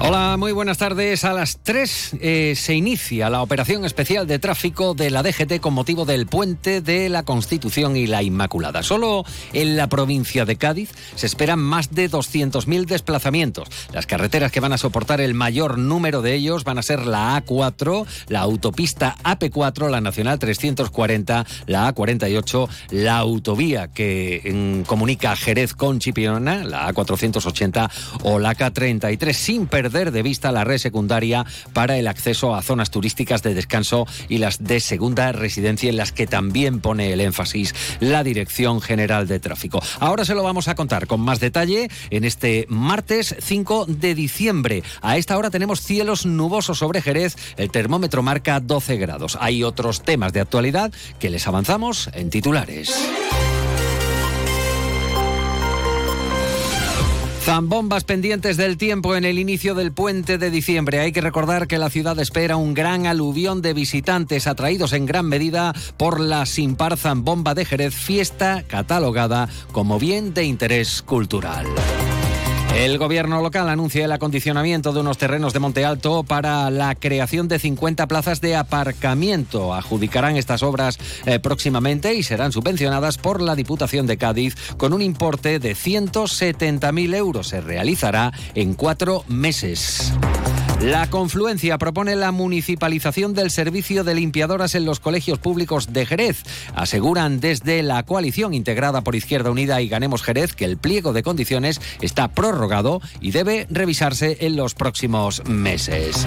Hola, muy buenas tardes. A las 3 eh, se inicia la operación especial de tráfico de la DGT con motivo del puente de la Constitución y la Inmaculada. Solo en la provincia de Cádiz se esperan más de 200.000 desplazamientos. Las carreteras que van a soportar el mayor número de ellos van a ser la A4, la autopista AP4, la Nacional 340, la A48, la autovía que mm, comunica Jerez con Chipiona, la A480 o la K33, sin perder de vista la red secundaria para el acceso a zonas turísticas de descanso y las de segunda residencia en las que también pone el énfasis la Dirección General de Tráfico. Ahora se lo vamos a contar con más detalle en este martes 5 de diciembre. A esta hora tenemos cielos nubosos sobre Jerez, el termómetro marca 12 grados. Hay otros temas de actualidad que les avanzamos en titulares. Zambombas pendientes del tiempo en el inicio del puente de diciembre. Hay que recordar que la ciudad espera un gran aluvión de visitantes atraídos en gran medida por la Simpar Zambomba de Jerez, fiesta catalogada como bien de interés cultural. El gobierno local anuncia el acondicionamiento de unos terrenos de Monte Alto para la creación de 50 plazas de aparcamiento. Adjudicarán estas obras eh, próximamente y serán subvencionadas por la Diputación de Cádiz con un importe de 170.000 euros. Se realizará en cuatro meses. La confluencia propone la municipalización del servicio de limpiadoras en los colegios públicos de Jerez. Aseguran desde la coalición integrada por Izquierda Unida y Ganemos Jerez que el pliego de condiciones está prorrogado y debe revisarse en los próximos meses.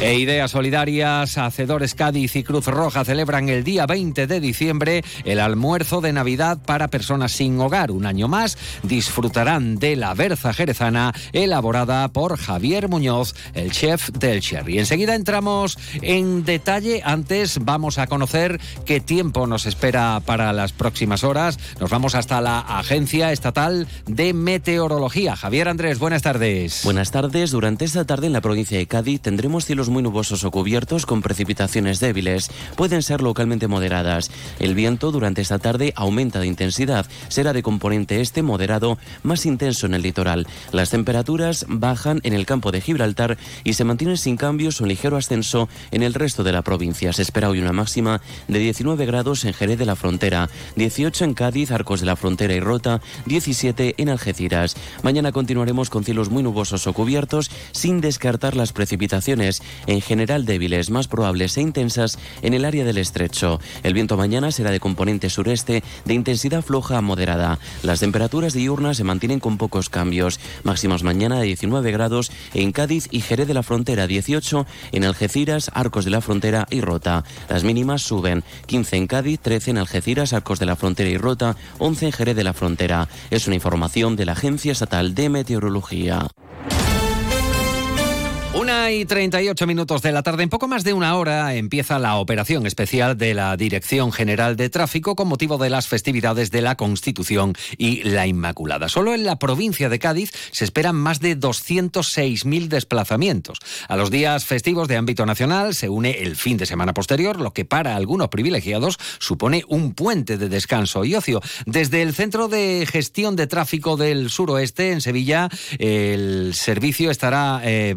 E Ideas Solidarias, Hacedores Cádiz y Cruz Roja celebran el día 20 de diciembre el almuerzo de Navidad para personas sin hogar. Un año más disfrutarán de la berza jerezana elaborada por Javier Muñoz, el chef del Cherry. Enseguida entramos en detalle. Antes vamos a conocer qué tiempo nos espera para las próximas horas. Nos vamos hasta la Agencia Estatal de Meteorología. Javier Andrés, buenas tardes. Buenas tardes. Durante esta tarde en la provincia de Cádiz tendremos cielos muy nubosos o cubiertos con precipitaciones débiles. Pueden ser localmente moderadas. El viento durante esta tarde aumenta de intensidad. Será de componente este moderado, más intenso en el litoral. Las temperaturas bajan en el campo de Gibraltar y se mantienen sin cambios o ligero ascenso en el resto de la provincia. Se espera hoy una máxima de 19 grados en Jerez de la Frontera, 18 en Cádiz, Arcos de la Frontera y Rota, 17 en Algeciras. Mañana continuaremos con cielos muy nubosos o cubiertos sin descartar las precipitaciones en general débiles, más probables e intensas en el área del estrecho. El viento mañana será de componente sureste de intensidad floja a moderada. Las temperaturas diurnas se mantienen con pocos cambios. Máximas mañana de 19 grados en Cádiz y Jerez de la Frontera, 18 en Algeciras, Arcos de la Frontera y Rota. Las mínimas suben 15 en Cádiz, 13 en Algeciras, Arcos de la Frontera y Rota, 11 en Jerez de la Frontera. Es una información de la Agencia Estatal de Meteorología. Una y 38 minutos de la tarde, en poco más de una hora, empieza la operación especial de la Dirección General de Tráfico con motivo de las festividades de la Constitución y la Inmaculada. Solo en la provincia de Cádiz se esperan más de 206.000 desplazamientos. A los días festivos de ámbito nacional se une el fin de semana posterior, lo que para algunos privilegiados supone un puente de descanso y ocio. Desde el Centro de Gestión de Tráfico del Suroeste, en Sevilla, el servicio estará, eh,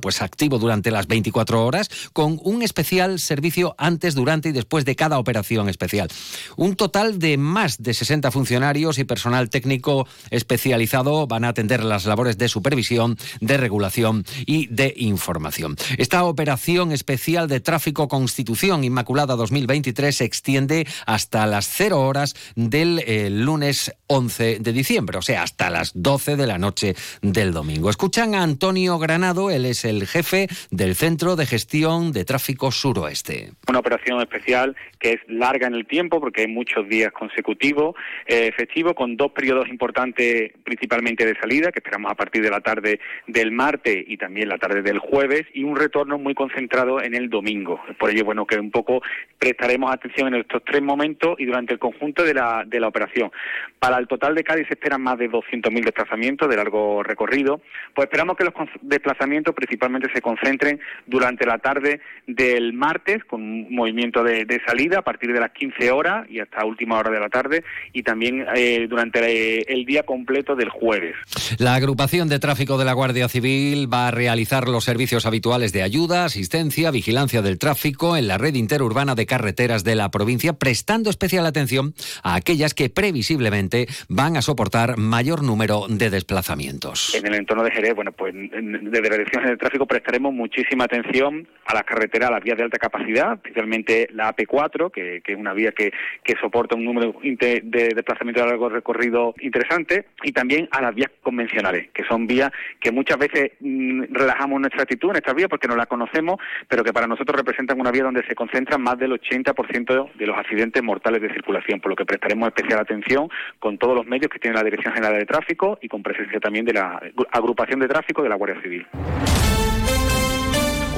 pues activo durante las 24 horas con un especial servicio antes, durante y después de cada operación especial. Un total de más de 60 funcionarios y personal técnico especializado van a atender las labores de supervisión, de regulación y de información. Esta operación especial de tráfico Constitución Inmaculada 2023 se extiende hasta las 0 horas del eh, lunes 11 de diciembre, o sea, hasta las 12 de la noche del domingo. Escuchan a Antonio Granado, él el jefe del Centro de Gestión de Tráfico Suroeste. Una operación especial que es larga en el tiempo porque hay muchos días consecutivos, eh, con dos periodos importantes principalmente de salida, que esperamos a partir de la tarde del martes y también la tarde del jueves, y un retorno muy concentrado en el domingo. Por ello, bueno, que un poco prestaremos atención en estos tres momentos y durante el conjunto de la, de la operación. Para el total de Cádiz se esperan más de 200.000 desplazamientos de largo recorrido, pues esperamos que los desplazamientos principalmente se concentren durante la tarde del martes, con un movimiento de, salida a partir de las 15 horas y hasta última hora de la tarde, y también eh, durante el día completo del jueves. La agrupación de tráfico de la Guardia Civil va a realizar los servicios habituales de ayuda, asistencia, vigilancia del tráfico en la red interurbana de carreteras de la provincia, prestando especial atención a aquellas que previsiblemente van a soportar mayor número de desplazamientos. En el entorno de Jerez, bueno, pues desde la Dirección Tráfico prestaremos muchísima atención a las carreteras, a las vías de alta capacidad, especialmente la AP4, que, es una vía que, que soporta un número de desplazamiento de largo recorrido interesante, y también a las vías convencionales, que son vías que muchas veces mm, relajamos nuestra actitud en estas vías porque no las conocemos, pero que para nosotros representan una vía donde se concentran más del 80% de los accidentes mortales de circulación, por lo que prestaremos especial atención con todos los medios que tiene la Dirección General de Tráfico y con presencia también de la agrupación de tráfico de la Guardia Civil.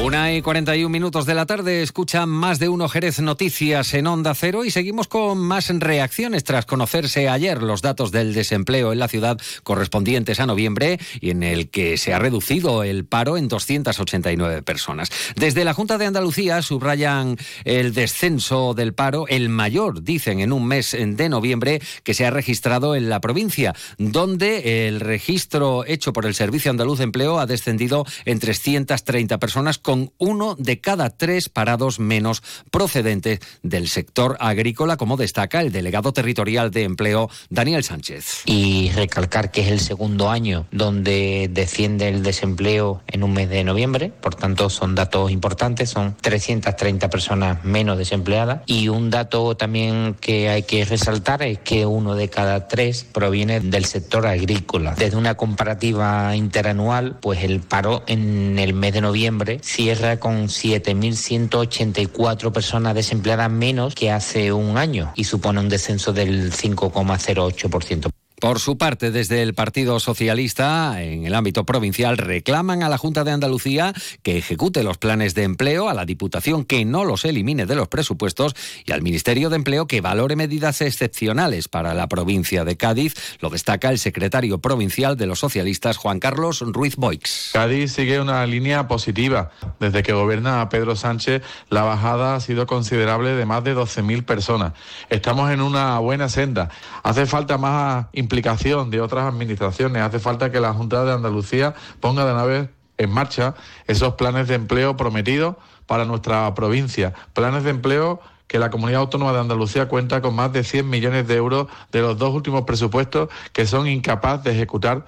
Una y 41 minutos de la tarde, escuchan más de uno Jerez Noticias en Onda Cero y seguimos con más reacciones tras conocerse ayer los datos del desempleo en la ciudad correspondientes a noviembre y en el que se ha reducido el paro en 289 personas. Desde la Junta de Andalucía subrayan el descenso del paro, el mayor, dicen, en un mes de noviembre que se ha registrado en la provincia, donde el registro hecho por el Servicio Andaluz de Empleo ha descendido en 330 personas con uno de cada tres parados menos procedentes del sector agrícola, como destaca el delegado territorial de empleo Daniel Sánchez. Y recalcar que es el segundo año donde desciende el desempleo en un mes de noviembre, por tanto son datos importantes, son 330 personas menos desempleadas y un dato también que hay que resaltar es que uno de cada tres proviene del sector agrícola. Desde una comparativa interanual, pues el paro en el mes de noviembre cierra con 7.184 personas desempleadas menos que hace un año y supone un descenso del 5,08%. Por su parte, desde el Partido Socialista, en el ámbito provincial, reclaman a la Junta de Andalucía que ejecute los planes de empleo, a la Diputación que no los elimine de los presupuestos y al Ministerio de Empleo que valore medidas excepcionales para la provincia de Cádiz. Lo destaca el secretario provincial de los socialistas, Juan Carlos Ruiz Boix. Cádiz sigue una línea positiva. Desde que gobierna Pedro Sánchez, la bajada ha sido considerable de más de 12.000 personas. Estamos en una buena senda. Hace falta más de otras administraciones. Hace falta que la Junta de Andalucía ponga de una vez en marcha esos planes de empleo prometidos para nuestra provincia. Planes de empleo que la Comunidad Autónoma de Andalucía cuenta con más de 100 millones de euros de los dos últimos presupuestos que son incapaces de ejecutar.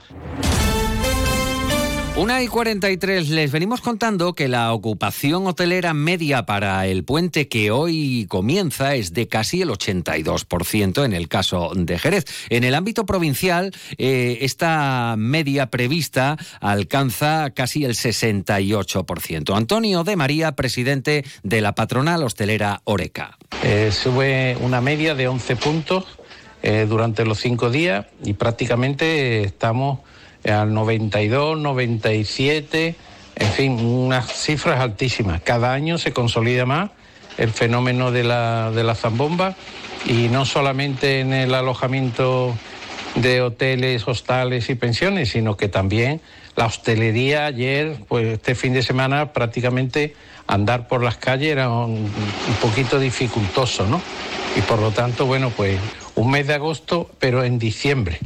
Una y 43 les venimos contando que la ocupación hotelera media para el puente que hoy comienza es de casi el 82% en el caso de Jerez. En el ámbito provincial, eh, esta media prevista alcanza casi el 68%. Antonio de María, presidente de la patronal hostelera Oreca. Eh, sube una media de 11 puntos eh, durante los cinco días y prácticamente estamos al 92, 97, en fin, unas cifras altísimas. Cada año se consolida más el fenómeno de la, de la zambomba y no solamente en el alojamiento de hoteles, hostales y pensiones, sino que también la hostelería ayer, pues este fin de semana prácticamente andar por las calles era un, un poquito dificultoso, ¿no? Y por lo tanto, bueno, pues un mes de agosto, pero en diciembre.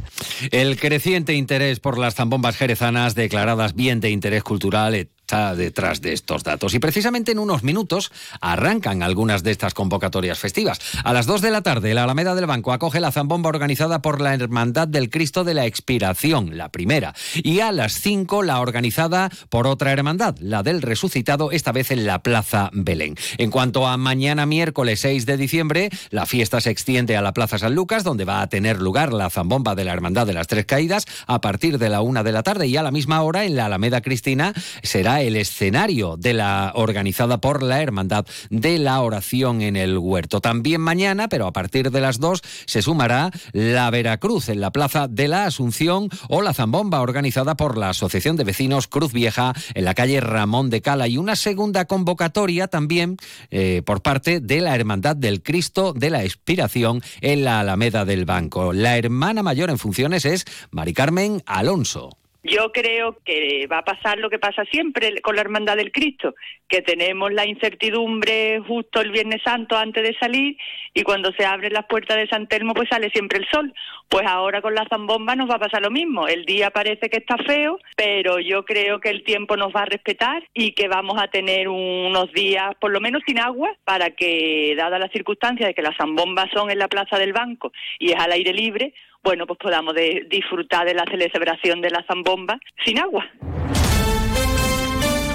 El creciente interés por las zambombas jerezanas declaradas bien de interés cultural detrás de estos datos. Y precisamente en unos minutos arrancan algunas de estas convocatorias festivas. A las 2 de la tarde, la Alameda del Banco acoge la zambomba organizada por la Hermandad del Cristo de la Expiración, la primera. Y a las 5, la organizada por otra hermandad, la del Resucitado, esta vez en la Plaza Belén. En cuanto a mañana miércoles 6 de diciembre, la fiesta se extiende a la Plaza San Lucas, donde va a tener lugar la zambomba de la Hermandad de las Tres Caídas a partir de la una de la tarde y a la misma hora en la Alameda Cristina será el escenario de la organizada por la Hermandad de la Oración en el Huerto. También mañana, pero a partir de las 2, se sumará la Veracruz en la Plaza de la Asunción o la Zambomba organizada por la Asociación de Vecinos Cruz Vieja en la calle Ramón de Cala y una segunda convocatoria también eh, por parte de la Hermandad del Cristo de la Expiración en la Alameda del Banco. La hermana mayor en funciones es Mari Carmen Alonso. Yo creo que va a pasar lo que pasa siempre con la Hermandad del Cristo, que tenemos la incertidumbre justo el Viernes Santo antes de salir y cuando se abren las puertas de San Telmo pues sale siempre el sol. Pues ahora con la zambomba nos va a pasar lo mismo. El día parece que está feo, pero yo creo que el tiempo nos va a respetar y que vamos a tener unos días por lo menos sin agua para que, dada la circunstancia de que las zambombas son en la Plaza del Banco y es al aire libre, bueno, pues podamos disfrutar de la celebración de la zambomba sin agua.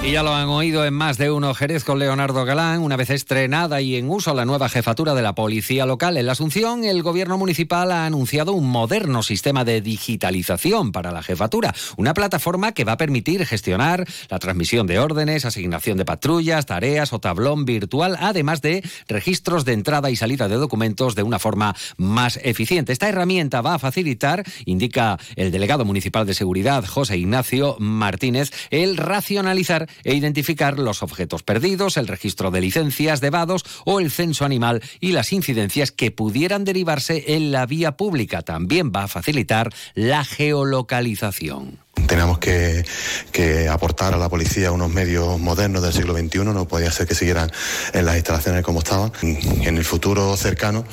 Y ya lo han oído en más de uno Jerez con Leonardo Galán, una vez estrenada y en uso la nueva jefatura de la policía local en la Asunción, el gobierno municipal ha anunciado un moderno sistema de digitalización para la jefatura, una plataforma que va a permitir gestionar la transmisión de órdenes, asignación de patrullas, tareas o tablón virtual, además de registros de entrada y salida de documentos de una forma más eficiente. Esta herramienta va a facilitar, indica el delegado municipal de seguridad José Ignacio Martínez, el racionalizar e identificar los objetos perdidos, el registro de licencias de vados o el censo animal y las incidencias que pudieran derivarse en la vía pública. También va a facilitar la geolocalización. Teníamos que, aportar a la policía unos medios modernos del siglo XXI, no podía ser que siguieran en las instalaciones como estaban. En el futuro cercano,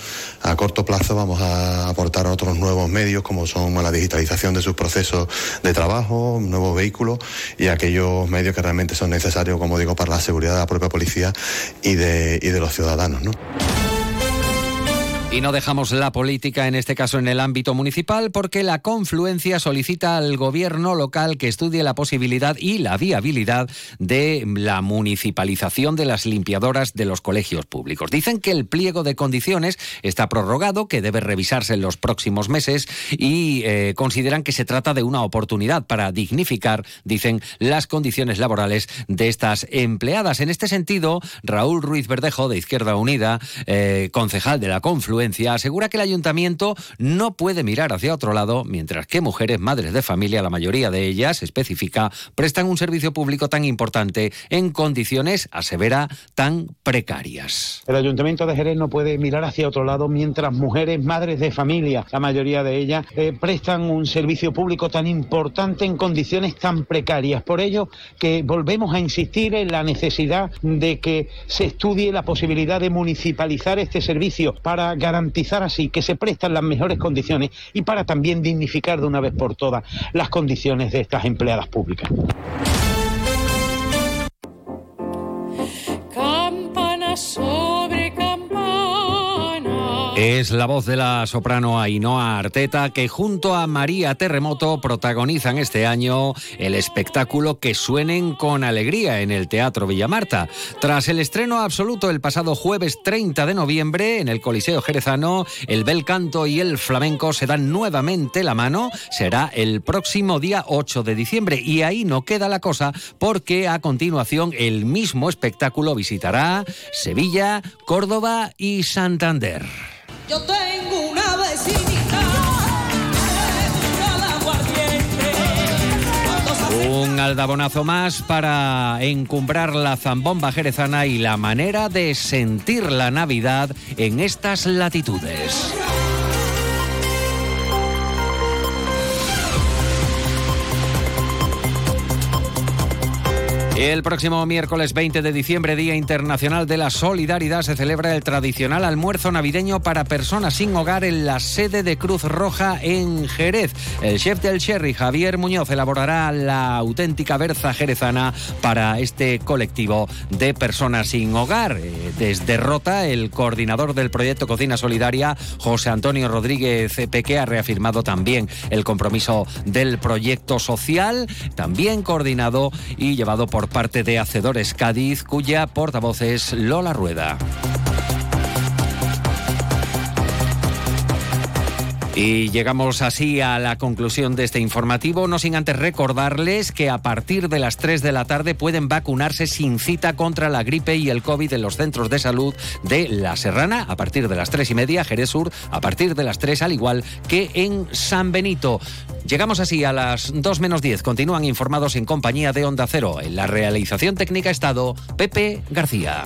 a corto plazo, vamos a aportar otros nuevos medios como son la digitalización de sus procesos de trabajo, nuevos vehículos y aquellos medios que realmente son necesarios, como digo, para la seguridad de la propia policía y de, y de los ciudadanos. ¿no? Y no dejamos la política, en este caso en el ámbito municipal, porque la confluencia solicita al gobierno local que estudie la posibilidad y la viabilidad de la municipalización de las limpiadoras de los colegios públicos. Dicen que el pliego de condiciones está prorrogado, que debe revisarse en los próximos meses y eh, consideran que se trata de una oportunidad para dignificar, dicen, las condiciones laborales de estas empleadas. En este sentido, Raúl Ruiz Verdejo, de Izquierda Unida, eh, concejal de la confluencia, asegura que el ayuntamiento no puede mirar hacia otro lado, mientras que mujeres, madres de familia, la mayoría de ellas, especifica, prestan un servicio público tan importante en condiciones, asevera, tan precarias. El ayuntamiento de Jerez no puede mirar hacia otro lado mientras mujeres, madres de familia, la mayoría de ellas, eh, prestan un servicio público tan importante en condiciones tan precarias. Por ello que volvemos a insistir en la necesidad de que se estudie la posibilidad de municipalizar este servicio para garantizar así que se prestan las mejores condiciones y para también dignificar de una vez por todas las condiciones de estas empleadas públicas. Es la voz de la soprano Ainhoa Arteta que junto a María Terremoto protagonizan este año el espectáculo Que suenen con alegría en el Teatro Villamarta. Tras el estreno absoluto el pasado jueves 30 de noviembre en el Coliseo Jerezano, el bel canto y el flamenco se dan nuevamente la mano. Será el próximo día 8 de diciembre y ahí no queda la cosa porque a continuación el mismo espectáculo visitará Sevilla, Córdoba y Santander. Yo tengo una vecinita. Un aldabonazo más para encumbrar la zambomba jerezana y la manera de sentir la Navidad en estas latitudes. El próximo miércoles 20 de diciembre, Día Internacional de la Solidaridad, se celebra el tradicional almuerzo navideño para personas sin hogar en la sede de Cruz Roja en Jerez. El chef del Cherry, Javier Muñoz, elaborará la auténtica berza jerezana para este colectivo de personas sin hogar. Eh, desde Rota, el coordinador del proyecto Cocina Solidaria, José Antonio Rodríguez Peque, ha reafirmado también el compromiso del proyecto social, también coordinado y llevado por parte de Hacedores Cádiz, cuya portavoz es Lola Rueda. Y llegamos así a la conclusión de este informativo, no sin antes recordarles que a partir de las 3 de la tarde pueden vacunarse sin cita contra la gripe y el COVID en los centros de salud de La Serrana a partir de las 3 y media, Jerez Sur a partir de las 3, al igual que en San Benito. Llegamos así a las 2 menos 10. Continúan informados en compañía de Onda Cero. En la realización técnica estado Pepe García.